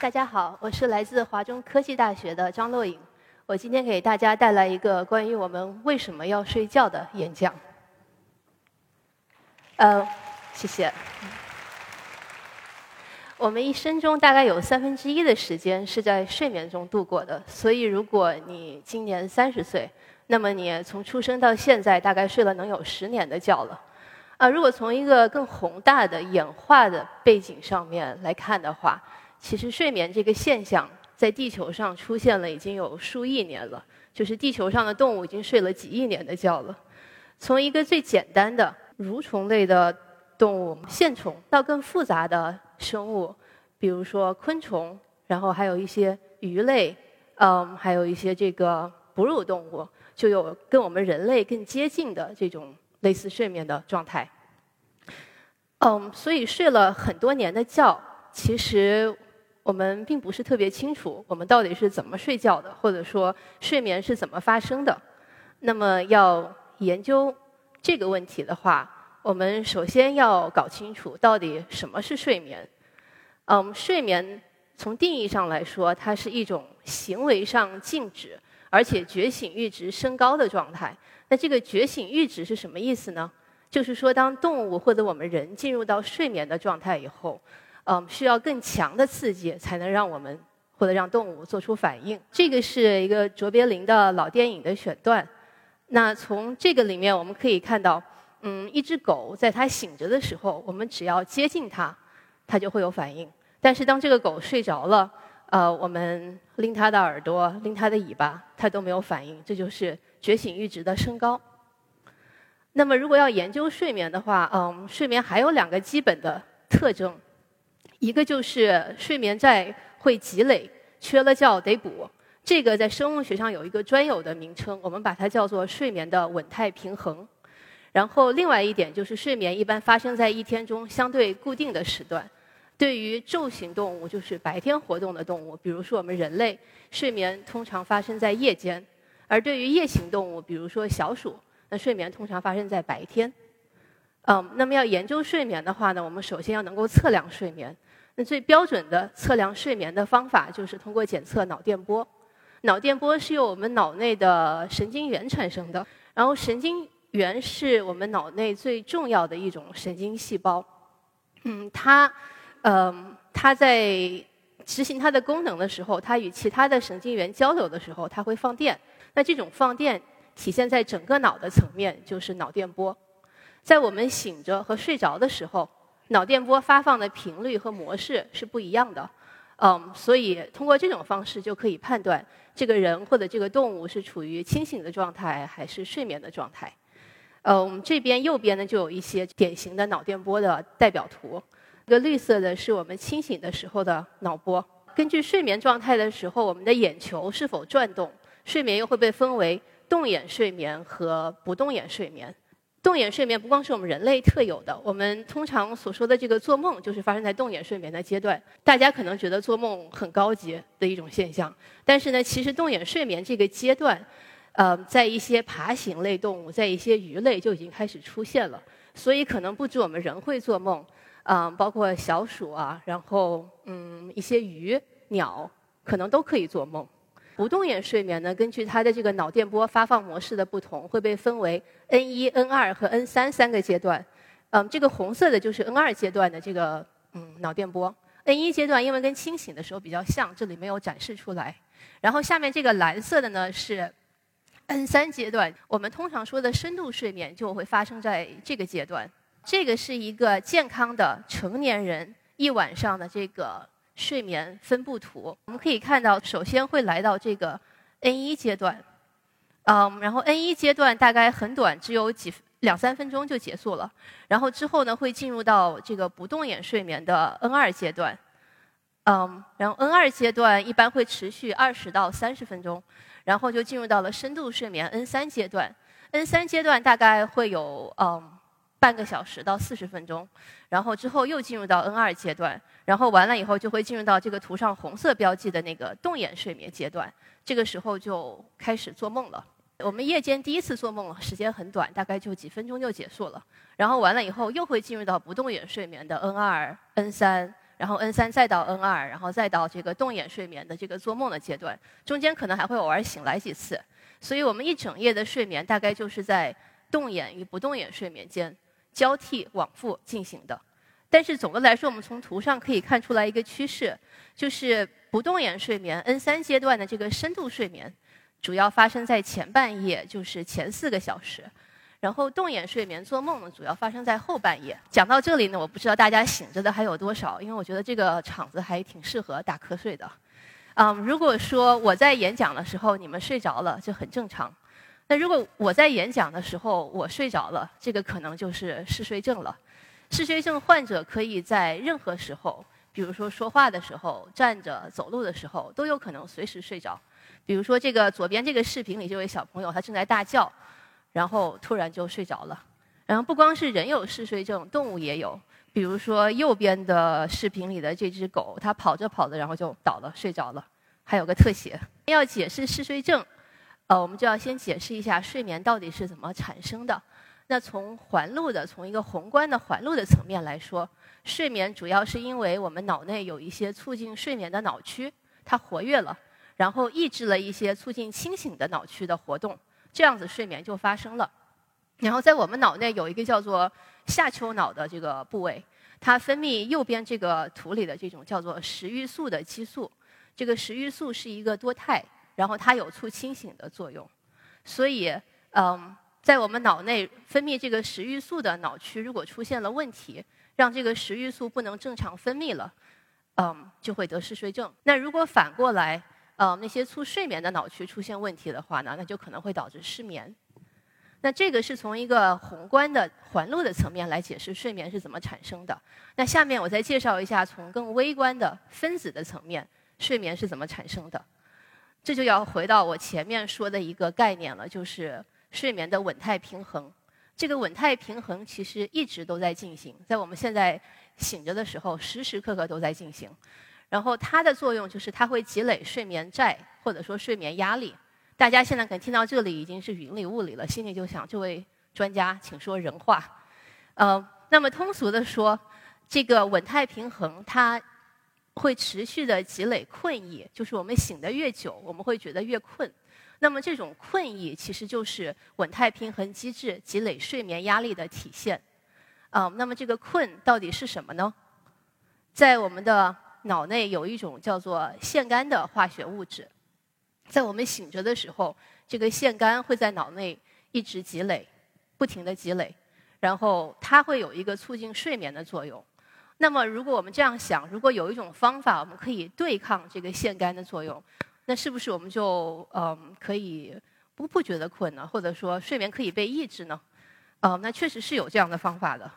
大家好，我是来自华中科技大学的张洛颖。我今天给大家带来一个关于我们为什么要睡觉的演讲。呃，谢谢。我们一生中大概有三分之一的时间是在睡眠中度过的，所以如果你今年三十岁，那么你从出生到现在大概睡了能有十年的觉了。啊，如果从一个更宏大的演化的背景上面来看的话，其实睡眠这个现象在地球上出现了已经有数亿年了，就是地球上的动物已经睡了几亿年的觉了。从一个最简单的蠕虫类的动物线虫，到更复杂的生物，比如说昆虫，然后还有一些鱼类，嗯，还有一些这个哺乳动物，就有跟我们人类更接近的这种类似睡眠的状态。嗯，所以睡了很多年的觉，其实。我们并不是特别清楚我们到底是怎么睡觉的，或者说睡眠是怎么发生的。那么要研究这个问题的话，我们首先要搞清楚到底什么是睡眠。嗯，睡眠从定义上来说，它是一种行为上静止而且觉醒阈值升高的状态。那这个觉醒阈值是什么意思呢？就是说，当动物或者我们人进入到睡眠的状态以后。嗯，需要更强的刺激才能让我们或者让动物做出反应。这个是一个卓别林的老电影的选段。那从这个里面我们可以看到，嗯，一只狗在它醒着的时候，我们只要接近它，它就会有反应。但是当这个狗睡着了，呃，我们拎它的耳朵、拎它的尾巴，它都没有反应。这就是觉醒阈值的升高。那么如果要研究睡眠的话，嗯，睡眠还有两个基本的特征。一个就是睡眠债会积累，缺了觉得补。这个在生物学上有一个专有的名称，我们把它叫做睡眠的稳态平衡。然后另外一点就是睡眠一般发生在一天中相对固定的时段。对于昼行动物，就是白天活动的动物，比如说我们人类，睡眠通常发生在夜间；而对于夜行动物，比如说小鼠，那睡眠通常发生在白天。嗯，那么要研究睡眠的话呢，我们首先要能够测量睡眠。那最标准的测量睡眠的方法就是通过检测脑电波。脑电波是由我们脑内的神经元产生的，然后神经元是我们脑内最重要的一种神经细胞。嗯，它，嗯，它在执行它的功能的时候，它与其他的神经元交流的时候，它会放电。那这种放电体现在整个脑的层面，就是脑电波。在我们醒着和睡着的时候。脑电波发放的频率和模式是不一样的，嗯，所以通过这种方式就可以判断这个人或者这个动物是处于清醒的状态还是睡眠的状态。呃，我们这边右边呢就有一些典型的脑电波的代表图，这个绿色的是我们清醒的时候的脑波。根据睡眠状态的时候，我们的眼球是否转动，睡眠又会被分为动眼睡眠和不动眼睡眠。动眼睡眠不光是我们人类特有的，我们通常所说的这个做梦，就是发生在动眼睡眠的阶段。大家可能觉得做梦很高级的一种现象，但是呢，其实动眼睡眠这个阶段，呃，在一些爬行类动物，在一些鱼类就已经开始出现了。所以可能不止我们人会做梦，啊，包括小鼠啊，然后嗯，一些鱼、鸟可能都可以做梦。不动眼睡眠呢，根据它的这个脑电波发放模式的不同，会被分为 N 一、N 二和 N 三三个阶段。嗯，这个红色的就是 N 二阶段的这个嗯脑电波。N 一阶段因为跟清醒的时候比较像，这里没有展示出来。然后下面这个蓝色的呢是 N 三阶段，我们通常说的深度睡眠就会发生在这个阶段。这个是一个健康的成年人一晚上的这个。睡眠分布图，我们可以看到，首先会来到这个 N 一阶段，嗯，然后 N 一阶段大概很短，只有几两三分钟就结束了。然后之后呢，会进入到这个不动眼睡眠的 N 二阶段，嗯，然后 N 二阶段一般会持续二十到三十分钟，然后就进入到了深度睡眠 N 三阶段。N 三阶段大概会有嗯。半个小时到四十分钟，然后之后又进入到 N 二阶段，然后完了以后就会进入到这个图上红色标记的那个动眼睡眠阶段，这个时候就开始做梦了。我们夜间第一次做梦时间很短，大概就几分钟就结束了，然后完了以后又会进入到不动眼睡眠的 N 二、N 三，然后 N 三再到 N 二，然后再到这个动眼睡眠的这个做梦的阶段，中间可能还会偶尔醒来几次。所以我们一整夜的睡眠大概就是在动眼与不动眼睡眠间交替往复进行的。但是总的来说，我们从图上可以看出来一个趋势，就是不动眼睡眠 N 三阶段的这个深度睡眠，主要发生在前半夜，就是前四个小时。然后动眼睡眠做梦呢，主要发生在后半夜。讲到这里呢，我不知道大家醒着的还有多少，因为我觉得这个场子还挺适合打瞌睡的。嗯，如果说我在演讲的时候你们睡着了，这很正常。那如果我在演讲的时候我睡着了，这个可能就是嗜睡症了。嗜睡症患者可以在任何时候，比如说说话的时候、站着、走路的时候，都有可能随时睡着。比如说这个左边这个视频里这位小朋友，他正在大叫。然后突然就睡着了，然后不光是人有嗜睡症，动物也有。比如说右边的视频里的这只狗，它跑着跑着，然后就倒了，睡着了。还有个特写，要解释嗜睡症，呃，我们就要先解释一下睡眠到底是怎么产生的。那从环路的，从一个宏观的环路的层面来说，睡眠主要是因为我们脑内有一些促进睡眠的脑区，它活跃了，然后抑制了一些促进清醒的脑区的活动。这样子睡眠就发生了，然后在我们脑内有一个叫做下丘脑的这个部位，它分泌右边这个图里的这种叫做食欲素的激素。这个食欲素是一个多肽，然后它有促清醒的作用。所以，嗯，在我们脑内分泌这个食欲素的脑区如果出现了问题，让这个食欲素不能正常分泌了，嗯，就会得嗜睡症。那如果反过来，呃，那些促睡眠的脑区出现问题的话呢，那就可能会导致失眠。那这个是从一个宏观的环路的层面来解释睡眠是怎么产生的。那下面我再介绍一下从更微观的分子的层面，睡眠是怎么产生的。这就要回到我前面说的一个概念了，就是睡眠的稳态平衡。这个稳态平衡其实一直都在进行，在我们现在醒着的时候，时时刻刻都在进行。然后它的作用就是它会积累睡眠债或者说睡眠压力。大家现在可能听到这里已经是云里雾里了，心里就想：这位专家，请说人话。呃，那么通俗的说，这个稳态平衡它会持续的积累困意，就是我们醒得越久，我们会觉得越困。那么这种困意其实就是稳态平衡机制积累睡眠压力的体现。啊，那么这个困到底是什么呢？在我们的脑内有一种叫做腺苷的化学物质，在我们醒着的时候，这个腺苷会在脑内一直积累，不停的积累，然后它会有一个促进睡眠的作用。那么，如果我们这样想，如果有一种方法我们可以对抗这个腺苷的作用，那是不是我们就嗯可以不不觉得困呢？或者说睡眠可以被抑制呢？呃，那确实是有这样的方法的。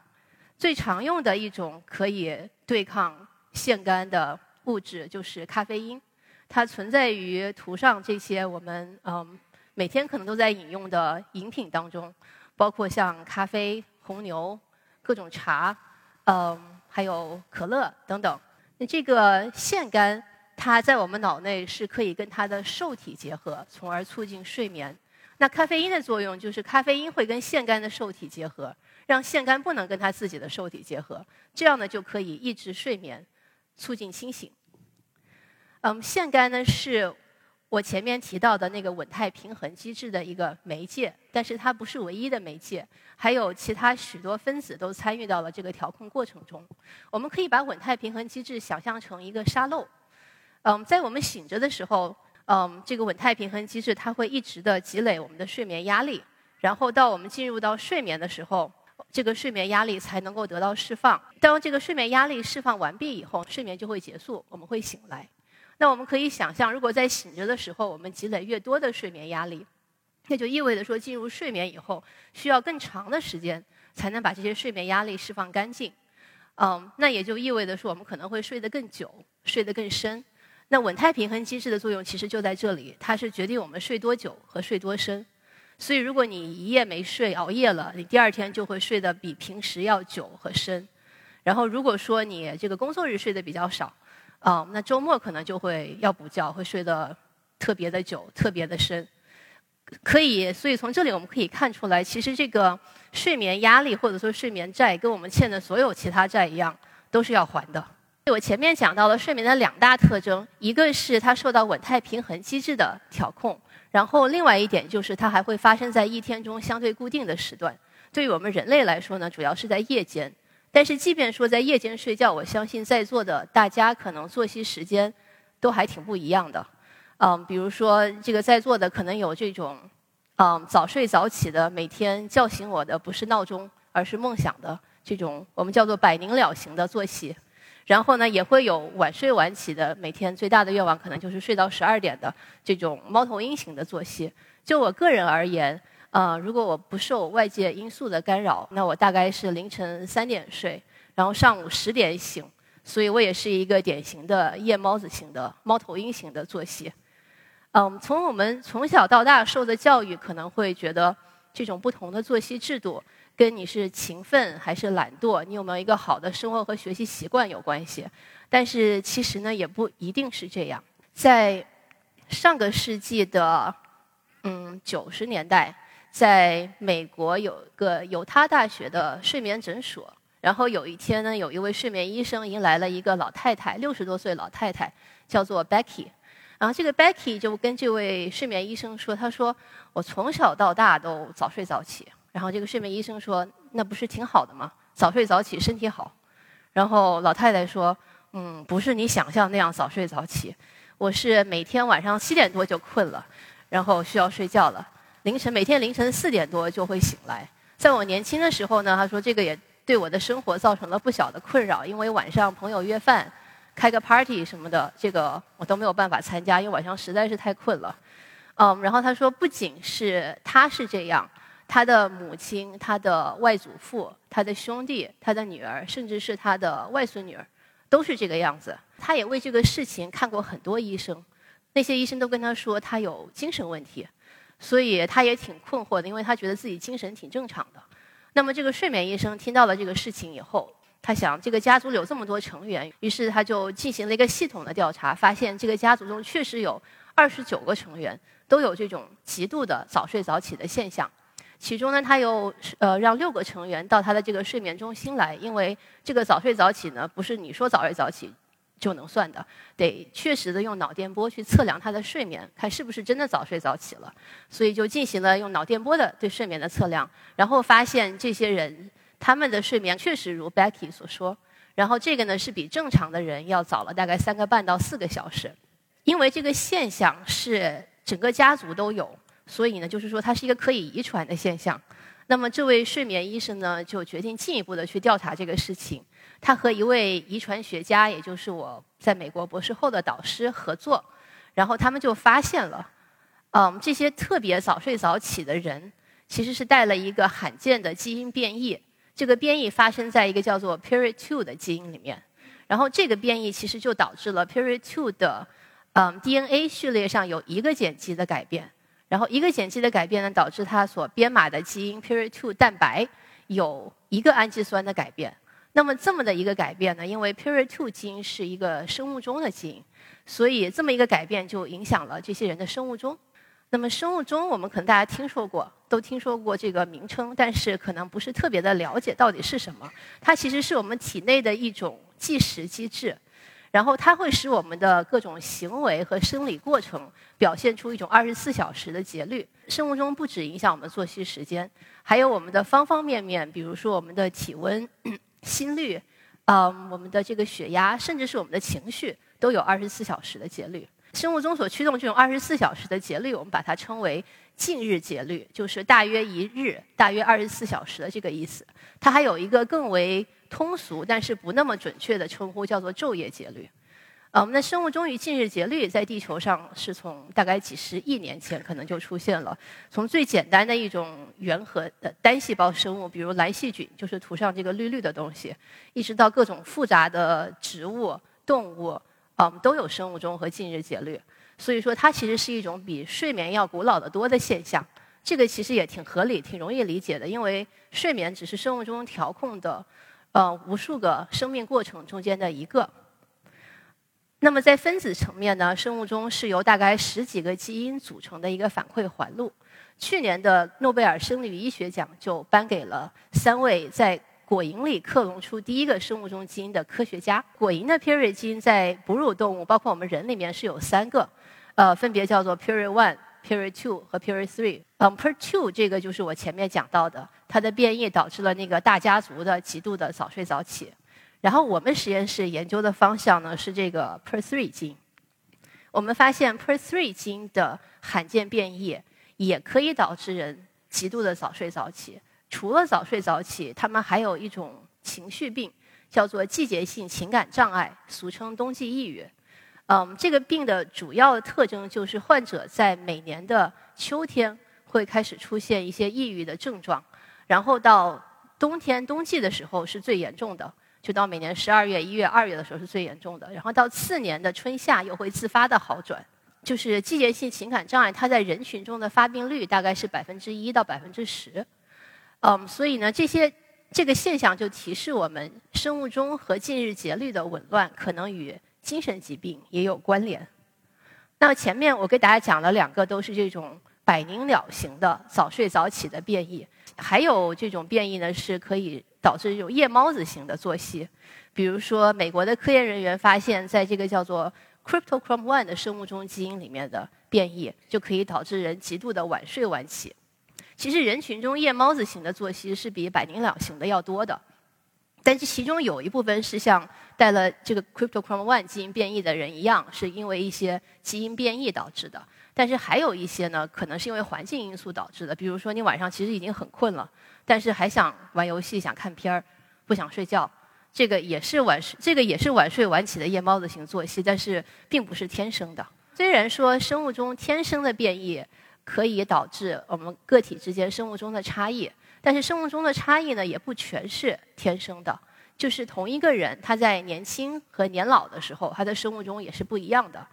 最常用的一种可以对抗。腺苷的物质就是咖啡因，它存在于图上这些我们嗯每天可能都在饮用的饮品当中，包括像咖啡、红牛、各种茶，嗯还有可乐等等。那这个腺苷它在我们脑内是可以跟它的受体结合，从而促进睡眠。那咖啡因的作用就是咖啡因会跟腺苷的受体结合，让腺苷不能跟它自己的受体结合，这样呢就可以抑制睡眠。促进清醒。嗯，腺苷呢是我前面提到的那个稳态平衡机制的一个媒介，但是它不是唯一的媒介，还有其他许多分子都参与到了这个调控过程中。我们可以把稳态平衡机制想象成一个沙漏。嗯，在我们醒着的时候，嗯，这个稳态平衡机制它会一直的积累我们的睡眠压力，然后到我们进入到睡眠的时候。这个睡眠压力才能够得到释放。当这个睡眠压力释放完毕以后，睡眠就会结束，我们会醒来。那我们可以想象，如果在醒着的时候，我们积累越多的睡眠压力，那就意味着说，进入睡眠以后需要更长的时间才能把这些睡眠压力释放干净。嗯，那也就意味着说，我们可能会睡得更久，睡得更深。那稳态平衡机制的作用其实就在这里，它是决定我们睡多久和睡多深。所以，如果你一夜没睡、熬夜了，你第二天就会睡得比平时要久和深。然后，如果说你这个工作日睡得比较少，啊，那周末可能就会要补觉，会睡得特别的久、特别的深。可以，所以从这里我们可以看出来，其实这个睡眠压力或者说睡眠债，跟我们欠的所有其他债一样，都是要还的。我前面讲到了睡眠的两大特征，一个是它受到稳态平衡机制的调控，然后另外一点就是它还会发生在一天中相对固定的时段。对于我们人类来说呢，主要是在夜间。但是即便说在夜间睡觉，我相信在座的大家可能作息时间都还挺不一样的。嗯，比如说这个在座的可能有这种，嗯，早睡早起的，每天叫醒我的不是闹钟，而是梦想的这种我们叫做百灵鸟型的作息。然后呢，也会有晚睡晚起的，每天最大的愿望可能就是睡到十二点的这种猫头鹰型的作息。就我个人而言，呃，如果我不受外界因素的干扰，那我大概是凌晨三点睡，然后上午十点醒，所以我也是一个典型的夜猫子型的猫头鹰型的作息。嗯，从我们从小到大受的教育，可能会觉得这种不同的作息制度跟你是勤奋还是懒惰，你有没有一个好的生活和学习习惯有关系。但是其实呢，也不一定是这样。在上个世纪的嗯九十年代，在美国有个犹他大学的睡眠诊所，然后有一天呢，有一位睡眠医生迎来了一个老太太，六十多岁老太太，叫做 Becky。然后这个 Becky 就跟这位睡眠医生说：“他说我从小到大都早睡早起。”然后这个睡眠医生说：“那不是挺好的吗？早睡早起身体好。”然后老太太说：“嗯，不是你想象那样早睡早起，我是每天晚上七点多就困了，然后需要睡觉了。凌晨每天凌晨四点多就会醒来。在我年轻的时候呢，他说这个也对我的生活造成了不小的困扰，因为晚上朋友约饭。”开个 party 什么的，这个我都没有办法参加，因为晚上实在是太困了。嗯，然后他说，不仅是他是这样，他的母亲、他的外祖父、他的兄弟、他的女儿，甚至是他的外孙女儿，都是这个样子。他也为这个事情看过很多医生，那些医生都跟他说他有精神问题，所以他也挺困惑的，因为他觉得自己精神挺正常的。那么这个睡眠医生听到了这个事情以后。他想，这个家族有这么多成员，于是他就进行了一个系统的调查，发现这个家族中确实有二十九个成员都有这种极度的早睡早起的现象。其中呢，他又呃让六个成员到他的这个睡眠中心来，因为这个早睡早起呢，不是你说早睡早起就能算的，得确实的用脑电波去测量他的睡眠，看是不是真的早睡早起了。所以就进行了用脑电波的对睡眠的测量，然后发现这些人。他们的睡眠确实如 Becky 所说，然后这个呢是比正常的人要早了大概三个半到四个小时，因为这个现象是整个家族都有，所以呢就是说它是一个可以遗传的现象。那么这位睡眠医生呢就决定进一步的去调查这个事情，他和一位遗传学家，也就是我在美国博士后的导师合作，然后他们就发现了，嗯，这些特别早睡早起的人其实是带了一个罕见的基因变异。这个变异发生在一个叫做 Period Two 的基因里面，然后这个变异其实就导致了 Period Two 的嗯 DNA 序列上有一个碱基的改变，然后一个碱基的改变呢，导致它所编码的基因 Period Two 蛋白有一个氨基酸的改变。那么这么的一个改变呢，因为 Period Two 基因是一个生物钟的基因，所以这么一个改变就影响了这些人的生物钟。那么生物钟，我们可能大家听说过，都听说过这个名称，但是可能不是特别的了解到底是什么。它其实是我们体内的一种计时机制，然后它会使我们的各种行为和生理过程表现出一种二十四小时的节律。生物钟不止影响我们作息时间，还有我们的方方面面，比如说我们的体温、心率，嗯，我们的这个血压，甚至是我们的情绪，都有二十四小时的节律。生物钟所驱动这种二十四小时的节律，我们把它称为近日节律，就是大约一日、大约二十四小时的这个意思。它还有一个更为通俗但是不那么准确的称呼，叫做昼夜节律。呃，我们的生物钟与近日节律在地球上是从大概几十亿年前可能就出现了。从最简单的一种原核的单细胞生物，比如蓝细菌，就是涂上这个绿绿的东西，一直到各种复杂的植物、动物。啊，我们，都有生物钟和近日节律，所以说它其实是一种比睡眠要古老的多的现象。这个其实也挺合理、挺容易理解的，因为睡眠只是生物钟调控的，呃，无数个生命过程中间的一个。那么在分子层面呢，生物钟是由大概十几个基因组成的一个反馈环路。去年的诺贝尔生理医学奖就颁给了三位在果蝇里克隆出第一个生物钟基因的科学家。果蝇的 period 基因在哺乳动物，包括我们人里面是有三个，呃，分别叫做 period one、period two 和 period three。嗯，period two 这个就是我前面讲到的，它的变异导致了那个大家族的极度的早睡早起。然后我们实验室研究的方向呢是这个 period three 基因。我们发现 period three 基因的罕见变异也可以导致人极度的早睡早起。除了早睡早起，他们还有一种情绪病，叫做季节性情感障碍，俗称冬季抑郁。嗯，这个病的主要特征就是患者在每年的秋天会开始出现一些抑郁的症状，然后到冬天冬季的时候是最严重的，就到每年十二月、一月、二月的时候是最严重的，然后到次年的春夏又会自发的好转。就是季节性情感障碍，它在人群中的发病率大概是百分之一到百分之十。嗯，所以呢，这些这个现象就提示我们，生物钟和近日节律的紊乱可能与精神疾病也有关联。那前面我给大家讲了两个，都是这种百灵鸟型的早睡早起的变异，还有这种变异呢，是可以导致这种夜猫子型的作息。比如说，美国的科研人员发现，在这个叫做 Cryptochrome One 的生物钟基因里面的变异，就可以导致人极度的晚睡晚起。其实人群中夜猫子型的作息是比百灵鸟型的要多的，但这其中有一部分是像带了这个 Cryptochrome One 基因变异的人一样，是因为一些基因变异导致的。但是还有一些呢，可能是因为环境因素导致的。比如说你晚上其实已经很困了，但是还想玩游戏、想看片儿，不想睡觉，这个也是晚睡，这个也是晚睡晚起的夜猫子型作息，但是并不是天生的。虽然说生物钟天生的变异。可以导致我们个体之间生物钟的差异，但是生物钟的差异呢，也不全是天生的。就是同一个人，他在年轻和年老的时候，他的生物钟也是不一样的。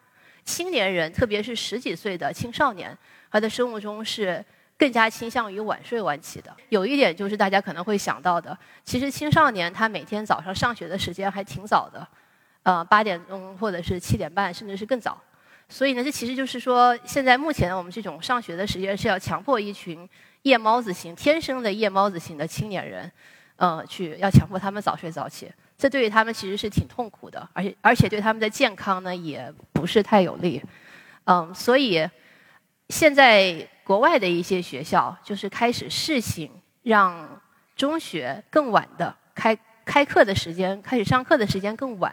青年人，特别是十几岁的青少年，他的生物钟是更加倾向于晚睡晚起的。有一点就是大家可能会想到的，其实青少年他每天早上上学的时间还挺早的，呃，八点钟或者是七点半，甚至是更早。所以呢，这其实就是说，现在目前我们这种上学的时间是要强迫一群夜猫子型、天生的夜猫子型的青年人，呃，去要强迫他们早睡早起。这对于他们其实是挺痛苦的，而且而且对他们的健康呢也不是太有利。嗯，所以现在国外的一些学校就是开始试行，让中学更晚的开开课的时间，开始上课的时间更晚。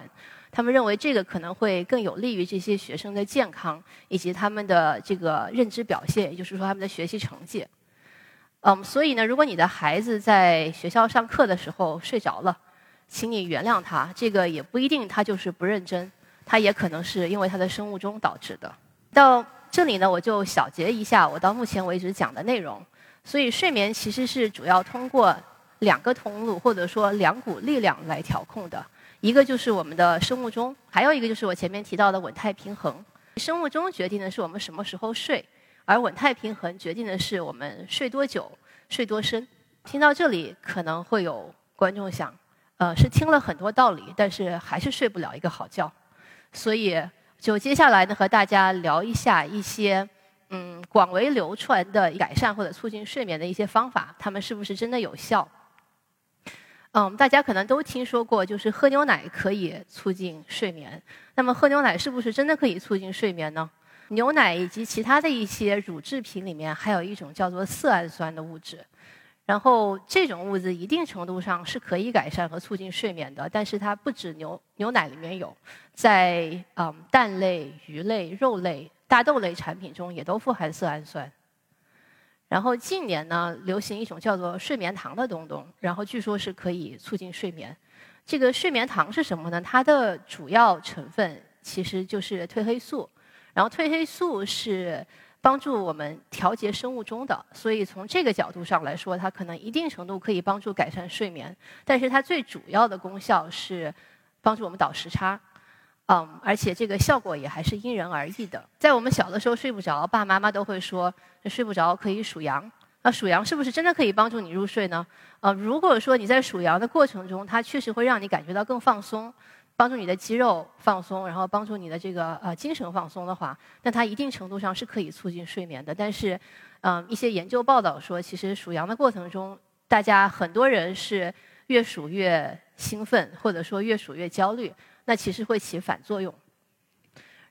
他们认为这个可能会更有利于这些学生的健康以及他们的这个认知表现，也就是说他们的学习成绩。嗯，所以呢，如果你的孩子在学校上课的时候睡着了，请你原谅他，这个也不一定他就是不认真，他也可能是因为他的生物钟导致的。到这里呢，我就小结一下我到目前为止讲的内容。所以睡眠其实是主要通过两个通路或者说两股力量来调控的。一个就是我们的生物钟，还有一个就是我前面提到的稳态平衡。生物钟决定的是我们什么时候睡，而稳态平衡决定的是我们睡多久、睡多深。听到这里，可能会有观众想，呃，是听了很多道理，但是还是睡不了一个好觉。所以，就接下来呢，和大家聊一下一些嗯广为流传的改善或者促进睡眠的一些方法，它们是不是真的有效？嗯，大家可能都听说过，就是喝牛奶可以促进睡眠。那么，喝牛奶是不是真的可以促进睡眠呢？牛奶以及其他的一些乳制品里面，还有一种叫做色氨酸的物质。然后，这种物质一定程度上是可以改善和促进睡眠的，但是它不止牛牛奶里面有，在嗯蛋类、鱼类、肉类、大豆类产品中也都富含色氨酸。然后近年呢，流行一种叫做睡眠糖的东东，然后据说是可以促进睡眠。这个睡眠糖是什么呢？它的主要成分其实就是褪黑素，然后褪黑素是帮助我们调节生物钟的，所以从这个角度上来说，它可能一定程度可以帮助改善睡眠。但是它最主要的功效是帮助我们倒时差。嗯，而且这个效果也还是因人而异的。在我们小的时候睡不着，爸爸妈妈都会说睡不着可以数羊。那数羊是不是真的可以帮助你入睡呢？呃，如果说你在数羊的过程中，它确实会让你感觉到更放松，帮助你的肌肉放松，然后帮助你的这个呃精神放松的话，那它一定程度上是可以促进睡眠的。但是，嗯，一些研究报道说，其实数羊的过程中，大家很多人是越数越兴奋，或者说越数越焦虑，那其实会起反作用。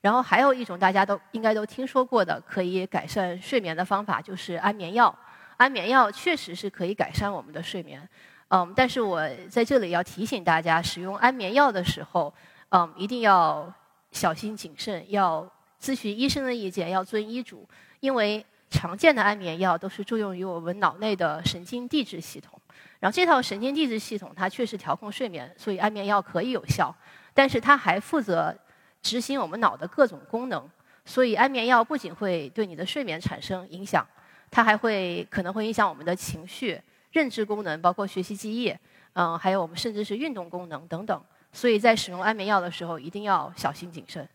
然后还有一种大家都应该都听说过的可以改善睡眠的方法，就是安眠药。安眠药确实是可以改善我们的睡眠，嗯，但是我在这里要提醒大家，使用安眠药的时候，嗯，一定要小心谨慎，要咨询医生的意见，要遵医嘱，因为常见的安眠药都是作用于我们脑内的神经递质系统，然后这套神经递质系统它确实调控睡眠，所以安眠药可以有效，但是它还负责。执行我们脑的各种功能，所以安眠药不仅会对你的睡眠产生影响，它还会可能会影响我们的情绪、认知功能，包括学习记忆，嗯，还有我们甚至是运动功能等等。所以在使用安眠药的时候，一定要小心谨慎。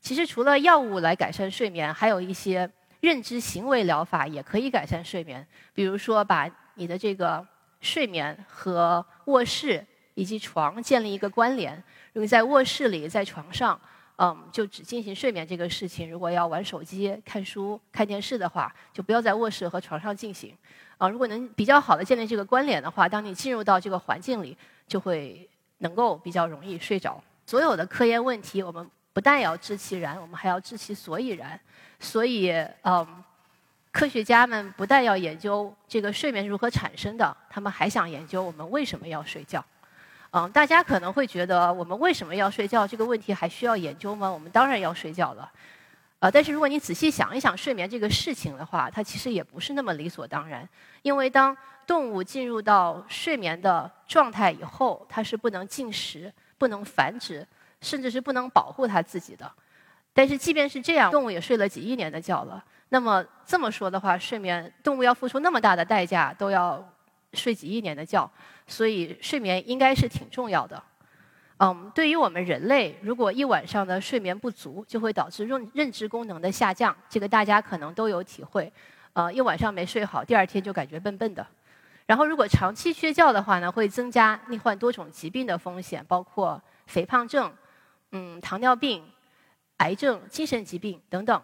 其实除了药物来改善睡眠，还有一些认知行为疗法也可以改善睡眠。比如说，把你的这个睡眠和卧室以及床建立一个关联。如果在卧室里，在床上。嗯，就只进行睡眠这个事情。如果要玩手机、看书、看电视的话，就不要在卧室和床上进行。啊，如果能比较好的建立这个关联的话，当你进入到这个环境里，就会能够比较容易睡着。所有的科研问题，我们不但要知其然，我们还要知其所以然。所以，嗯，科学家们不但要研究这个睡眠如何产生的，他们还想研究我们为什么要睡觉。嗯，大家可能会觉得我们为什么要睡觉这个问题还需要研究吗？我们当然要睡觉了，呃，但是如果你仔细想一想睡眠这个事情的话，它其实也不是那么理所当然。因为当动物进入到睡眠的状态以后，它是不能进食、不能繁殖，甚至是不能保护它自己的。但是即便是这样，动物也睡了几亿年的觉了。那么这么说的话，睡眠动物要付出那么大的代价，都要。睡几亿年的觉，所以睡眠应该是挺重要的。嗯，对于我们人类，如果一晚上的睡眠不足，就会导致认认知功能的下降。这个大家可能都有体会。呃，一晚上没睡好，第二天就感觉笨笨的。然后，如果长期缺觉的话呢，会增加罹患多种疾病的风险，包括肥胖症、嗯，糖尿病、癌症、精神疾病等等。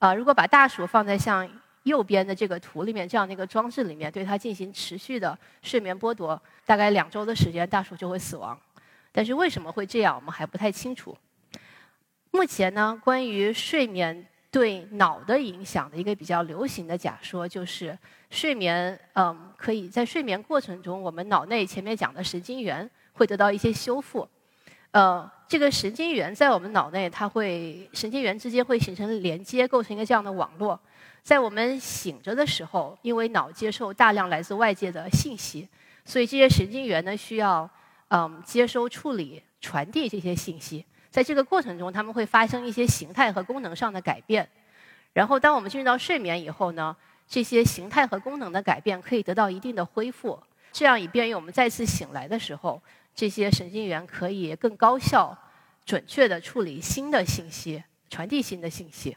啊，如果把大鼠放在像。右边的这个图里面，这样的一个装置里面，对它进行持续的睡眠剥夺，大概两周的时间，大鼠就会死亡。但是为什么会这样，我们还不太清楚。目前呢，关于睡眠对脑的影响的一个比较流行的假说，就是睡眠，嗯，可以在睡眠过程中，我们脑内前面讲的神经元会得到一些修复。呃，这个神经元在我们脑内，它会神经元之间会形成连接，构成一个这样的网络。在我们醒着的时候，因为脑接受大量来自外界的信息，所以这些神经元呢需要嗯接收、处理、传递这些信息。在这个过程中，他们会发生一些形态和功能上的改变。然后，当我们进入到睡眠以后呢，这些形态和功能的改变可以得到一定的恢复，这样以便于我们再次醒来的时候，这些神经元可以更高效、准确地处理新的信息，传递新的信息。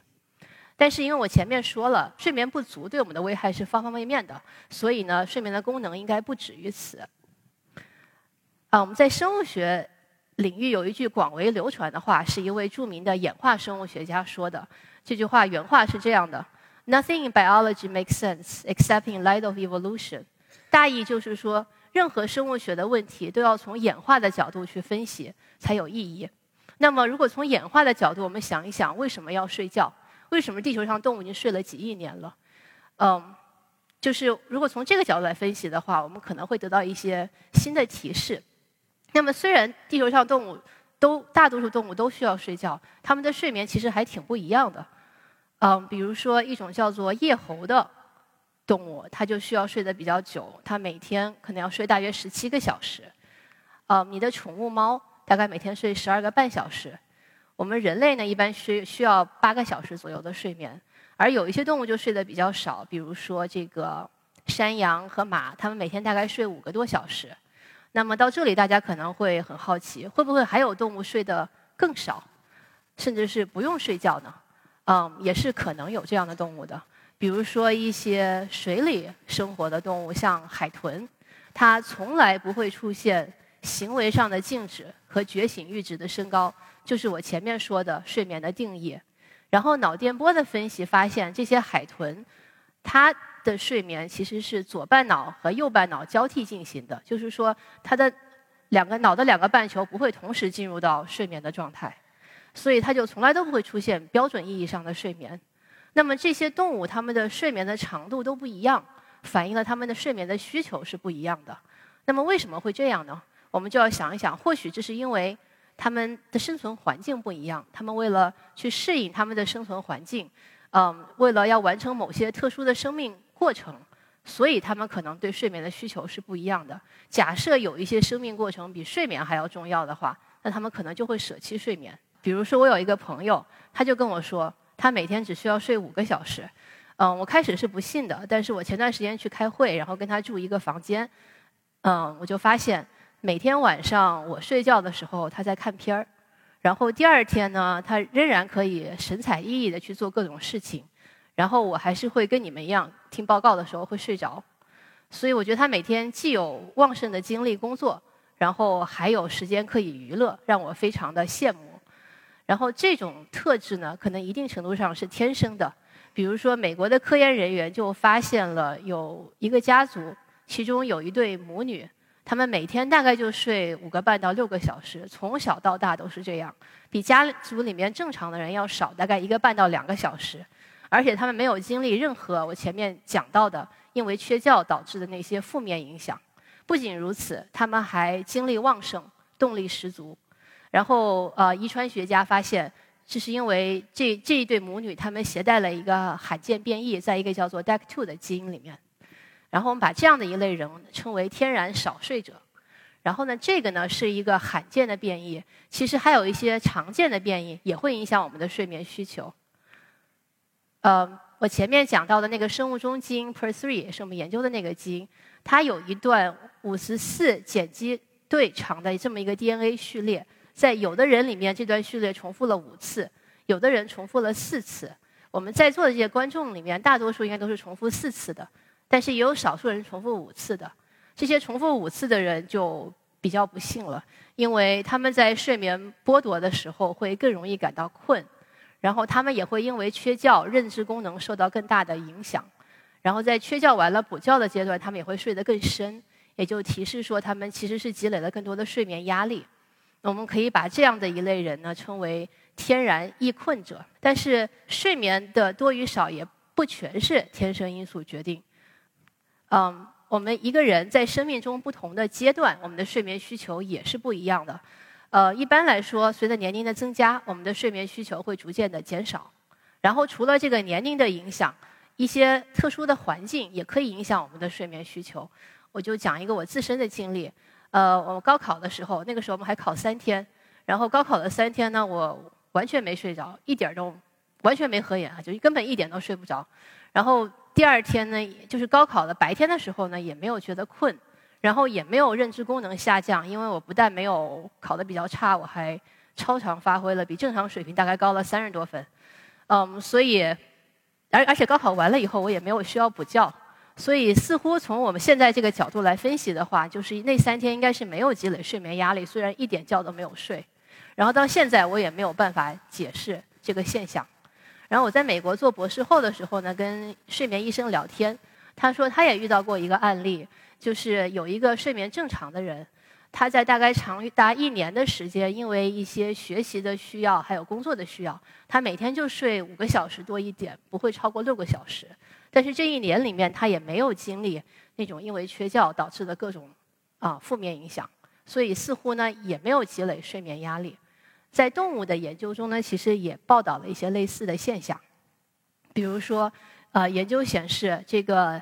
但是因为我前面说了，睡眠不足对我们的危害是方方面面的，所以呢，睡眠的功能应该不止于此。啊，我们在生物学领域有一句广为流传的话，是一位著名的演化生物学家说的。这句话原话是这样的：“Nothing in biology makes sense except in light of evolution。”大意就是说，任何生物学的问题都要从演化的角度去分析才有意义。那么，如果从演化的角度，我们想一想，为什么要睡觉？为什么地球上动物已经睡了几亿年了？嗯，就是如果从这个角度来分析的话，我们可能会得到一些新的提示。那么，虽然地球上动物都大多数动物都需要睡觉，它们的睡眠其实还挺不一样的。嗯，比如说一种叫做夜猴的动物，它就需要睡得比较久，它每天可能要睡大约十七个小时。嗯，你的宠物猫大概每天睡十二个半小时。我们人类呢，一般需需要八个小时左右的睡眠，而有一些动物就睡得比较少，比如说这个山羊和马，它们每天大概睡五个多小时。那么到这里，大家可能会很好奇，会不会还有动物睡得更少，甚至是不用睡觉呢？嗯，也是可能有这样的动物的，比如说一些水里生活的动物，像海豚，它从来不会出现行为上的静止和觉醒阈值的升高。就是我前面说的睡眠的定义，然后脑电波的分析发现，这些海豚，它的睡眠其实是左半脑和右半脑交替进行的，就是说它的两个脑的两个半球不会同时进入到睡眠的状态，所以它就从来都不会出现标准意义上的睡眠。那么这些动物它们的睡眠的长度都不一样，反映了它们的睡眠的需求是不一样的。那么为什么会这样呢？我们就要想一想，或许这是因为他们的生存环境不一样，他们为了去适应他们的生存环境，嗯，为了要完成某些特殊的生命过程，所以他们可能对睡眠的需求是不一样的。假设有一些生命过程比睡眠还要重要的话，那他们可能就会舍弃睡眠。比如说，我有一个朋友，他就跟我说，他每天只需要睡五个小时。嗯，我开始是不信的，但是我前段时间去开会，然后跟他住一个房间。嗯，我就发现每天晚上我睡觉的时候，他在看片儿，然后第二天呢，他仍然可以神采奕奕的去做各种事情，然后我还是会跟你们一样听报告的时候会睡着，所以我觉得他每天既有旺盛的精力工作，然后还有时间可以娱乐，让我非常的羡慕。然后这种特质呢，可能一定程度上是天生的。比如说，美国的科研人员就发现了有一个家族。其中有一对母女，他们每天大概就睡五个半到六个小时，从小到大都是这样，比家族里面正常的人要少大概一个半到两个小时，而且他们没有经历任何我前面讲到的因为缺觉导致的那些负面影响。不仅如此，他们还精力旺盛，动力十足。然后，呃，遗传学家发现，这是因为这这一对母女他们携带了一个罕见变异，在一个叫做 DEC2 的基因里面。然后我们把这样的一类人称为天然少睡者。然后呢，这个呢是一个罕见的变异。其实还有一些常见的变异也会影响我们的睡眠需求。呃，我前面讲到的那个生物钟基因 per3 是我们研究的那个基因，它有一段五十四碱基对长的这么一个 DNA 序列，在有的人里面这段序列重复了五次，有的人重复了四次。我们在座的这些观众里面，大多数应该都是重复四次的。但是也有少数人重复五次的，这些重复五次的人就比较不幸了，因为他们在睡眠剥夺的时候会更容易感到困，然后他们也会因为缺觉，认知功能受到更大的影响，然后在缺觉完了补觉的阶段，他们也会睡得更深，也就提示说他们其实是积累了更多的睡眠压力。我们可以把这样的一类人呢称为天然易困者。但是睡眠的多与少也不全是天生因素决定。嗯，我们一个人在生命中不同的阶段，我们的睡眠需求也是不一样的。呃，一般来说，随着年龄的增加，我们的睡眠需求会逐渐的减少。然后，除了这个年龄的影响，一些特殊的环境也可以影响我们的睡眠需求。我就讲一个我自身的经历。呃，我高考的时候，那个时候我们还考三天，然后高考的三天呢，我完全没睡着，一点都完全没合眼啊，就根本一点都睡不着。然后。第二天呢，就是高考的白天的时候呢，也没有觉得困，然后也没有认知功能下降，因为我不但没有考得比较差，我还超常发挥了，比正常水平大概高了三十多分。嗯，所以，而而且高考完了以后，我也没有需要补觉，所以似乎从我们现在这个角度来分析的话，就是那三天应该是没有积累睡眠压力，虽然一点觉都没有睡。然后到现在，我也没有办法解释这个现象。然后我在美国做博士后的时候呢，跟睡眠医生聊天，他说他也遇到过一个案例，就是有一个睡眠正常的人，他在大概长达一年的时间，因为一些学习的需要还有工作的需要，他每天就睡五个小时多一点，不会超过六个小时。但是这一年里面，他也没有经历那种因为缺觉导致的各种啊负面影响，所以似乎呢也没有积累睡眠压力。在动物的研究中呢，其实也报道了一些类似的现象，比如说，呃，研究显示这个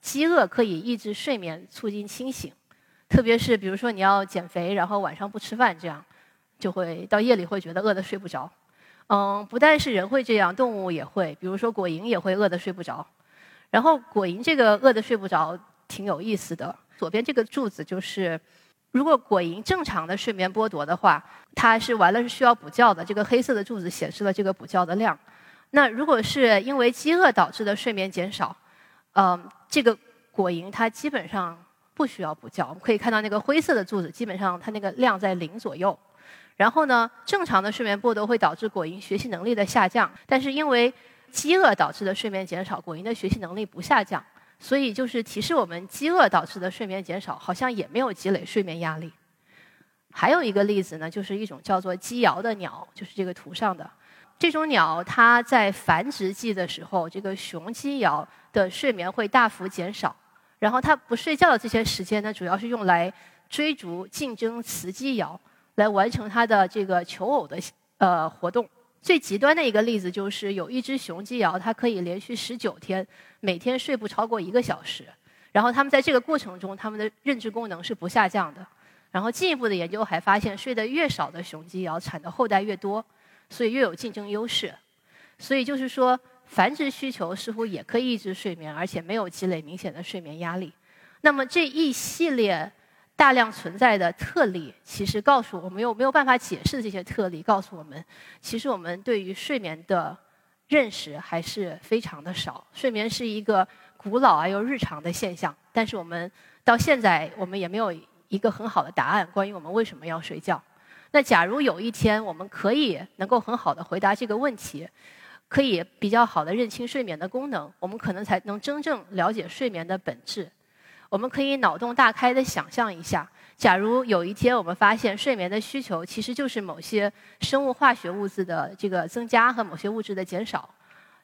饥饿可以抑制睡眠，促进清醒，特别是比如说你要减肥，然后晚上不吃饭，这样就会到夜里会觉得饿得睡不着。嗯，不但是人会这样，动物也会，比如说果蝇也会饿得睡不着。然后果蝇这个饿得睡不着挺有意思的，左边这个柱子就是。如果果蝇正常的睡眠剥夺的话，它是完了是需要补觉的。这个黑色的柱子显示了这个补觉的量。那如果是因为饥饿导致的睡眠减少，嗯，这个果蝇它基本上不需要补觉。我们可以看到那个灰色的柱子，基本上它那个量在零左右。然后呢，正常的睡眠剥夺会导致果蝇学习能力的下降，但是因为饥饿导致的睡眠减少，果蝇的学习能力不下降。所以就是提示我们，饥饿导致的睡眠减少，好像也没有积累睡眠压力。还有一个例子呢，就是一种叫做鸡鹞的鸟，就是这个图上的这种鸟，它在繁殖季的时候，这个雄鸡鹞的睡眠会大幅减少，然后它不睡觉的这些时间呢，主要是用来追逐、竞争雌鸡鹞，来完成它的这个求偶的呃活动。最极端的一个例子就是，有一只雄鸡鹞，它可以连续十九天每天睡不超过一个小时，然后它们在这个过程中，它们的认知功能是不下降的。然后进一步的研究还发现，睡得越少的雄鸡要产的后代越多，所以越有竞争优势。所以就是说，繁殖需求似乎也可以抑制睡眠，而且没有积累明显的睡眠压力。那么这一系列大量存在的特例，其实告诉我们有没有办法解释这些特例，告诉我们，其实我们对于睡眠的认识还是非常的少。睡眠是一个古老而又日常的现象，但是我们到现在我们也没有。一个很好的答案，关于我们为什么要睡觉。那假如有一天我们可以能够很好的回答这个问题，可以比较好的认清睡眠的功能，我们可能才能真正了解睡眠的本质。我们可以脑洞大开的想象一下，假如有一天我们发现睡眠的需求其实就是某些生物化学物质的这个增加和某些物质的减少。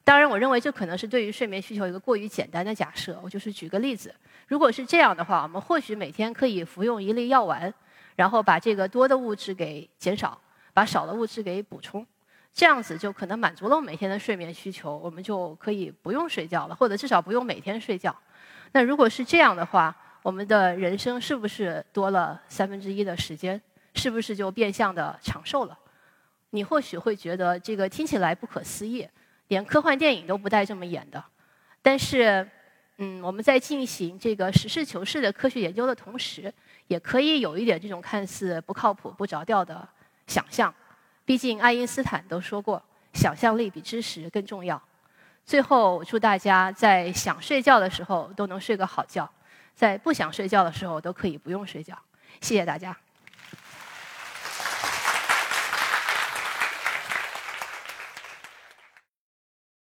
当然，我认为这可能是对于睡眠需求一个过于简单的假设。我就是举个例子，如果是这样的话，我们或许每天可以服用一粒药丸，然后把这个多的物质给减少，把少的物质给补充，这样子就可能满足了我每天的睡眠需求，我们就可以不用睡觉了，或者至少不用每天睡觉。那如果是这样的话，我们的人生是不是多了三分之一的时间？是不是就变相的长寿了？你或许会觉得这个听起来不可思议。连科幻电影都不带这么演的，但是，嗯，我们在进行这个实事求是的科学研究的同时，也可以有一点这种看似不靠谱、不着调的想象。毕竟爱因斯坦都说过，想象力比知识更重要。最后，祝大家在想睡觉的时候都能睡个好觉，在不想睡觉的时候都可以不用睡觉。谢谢大家。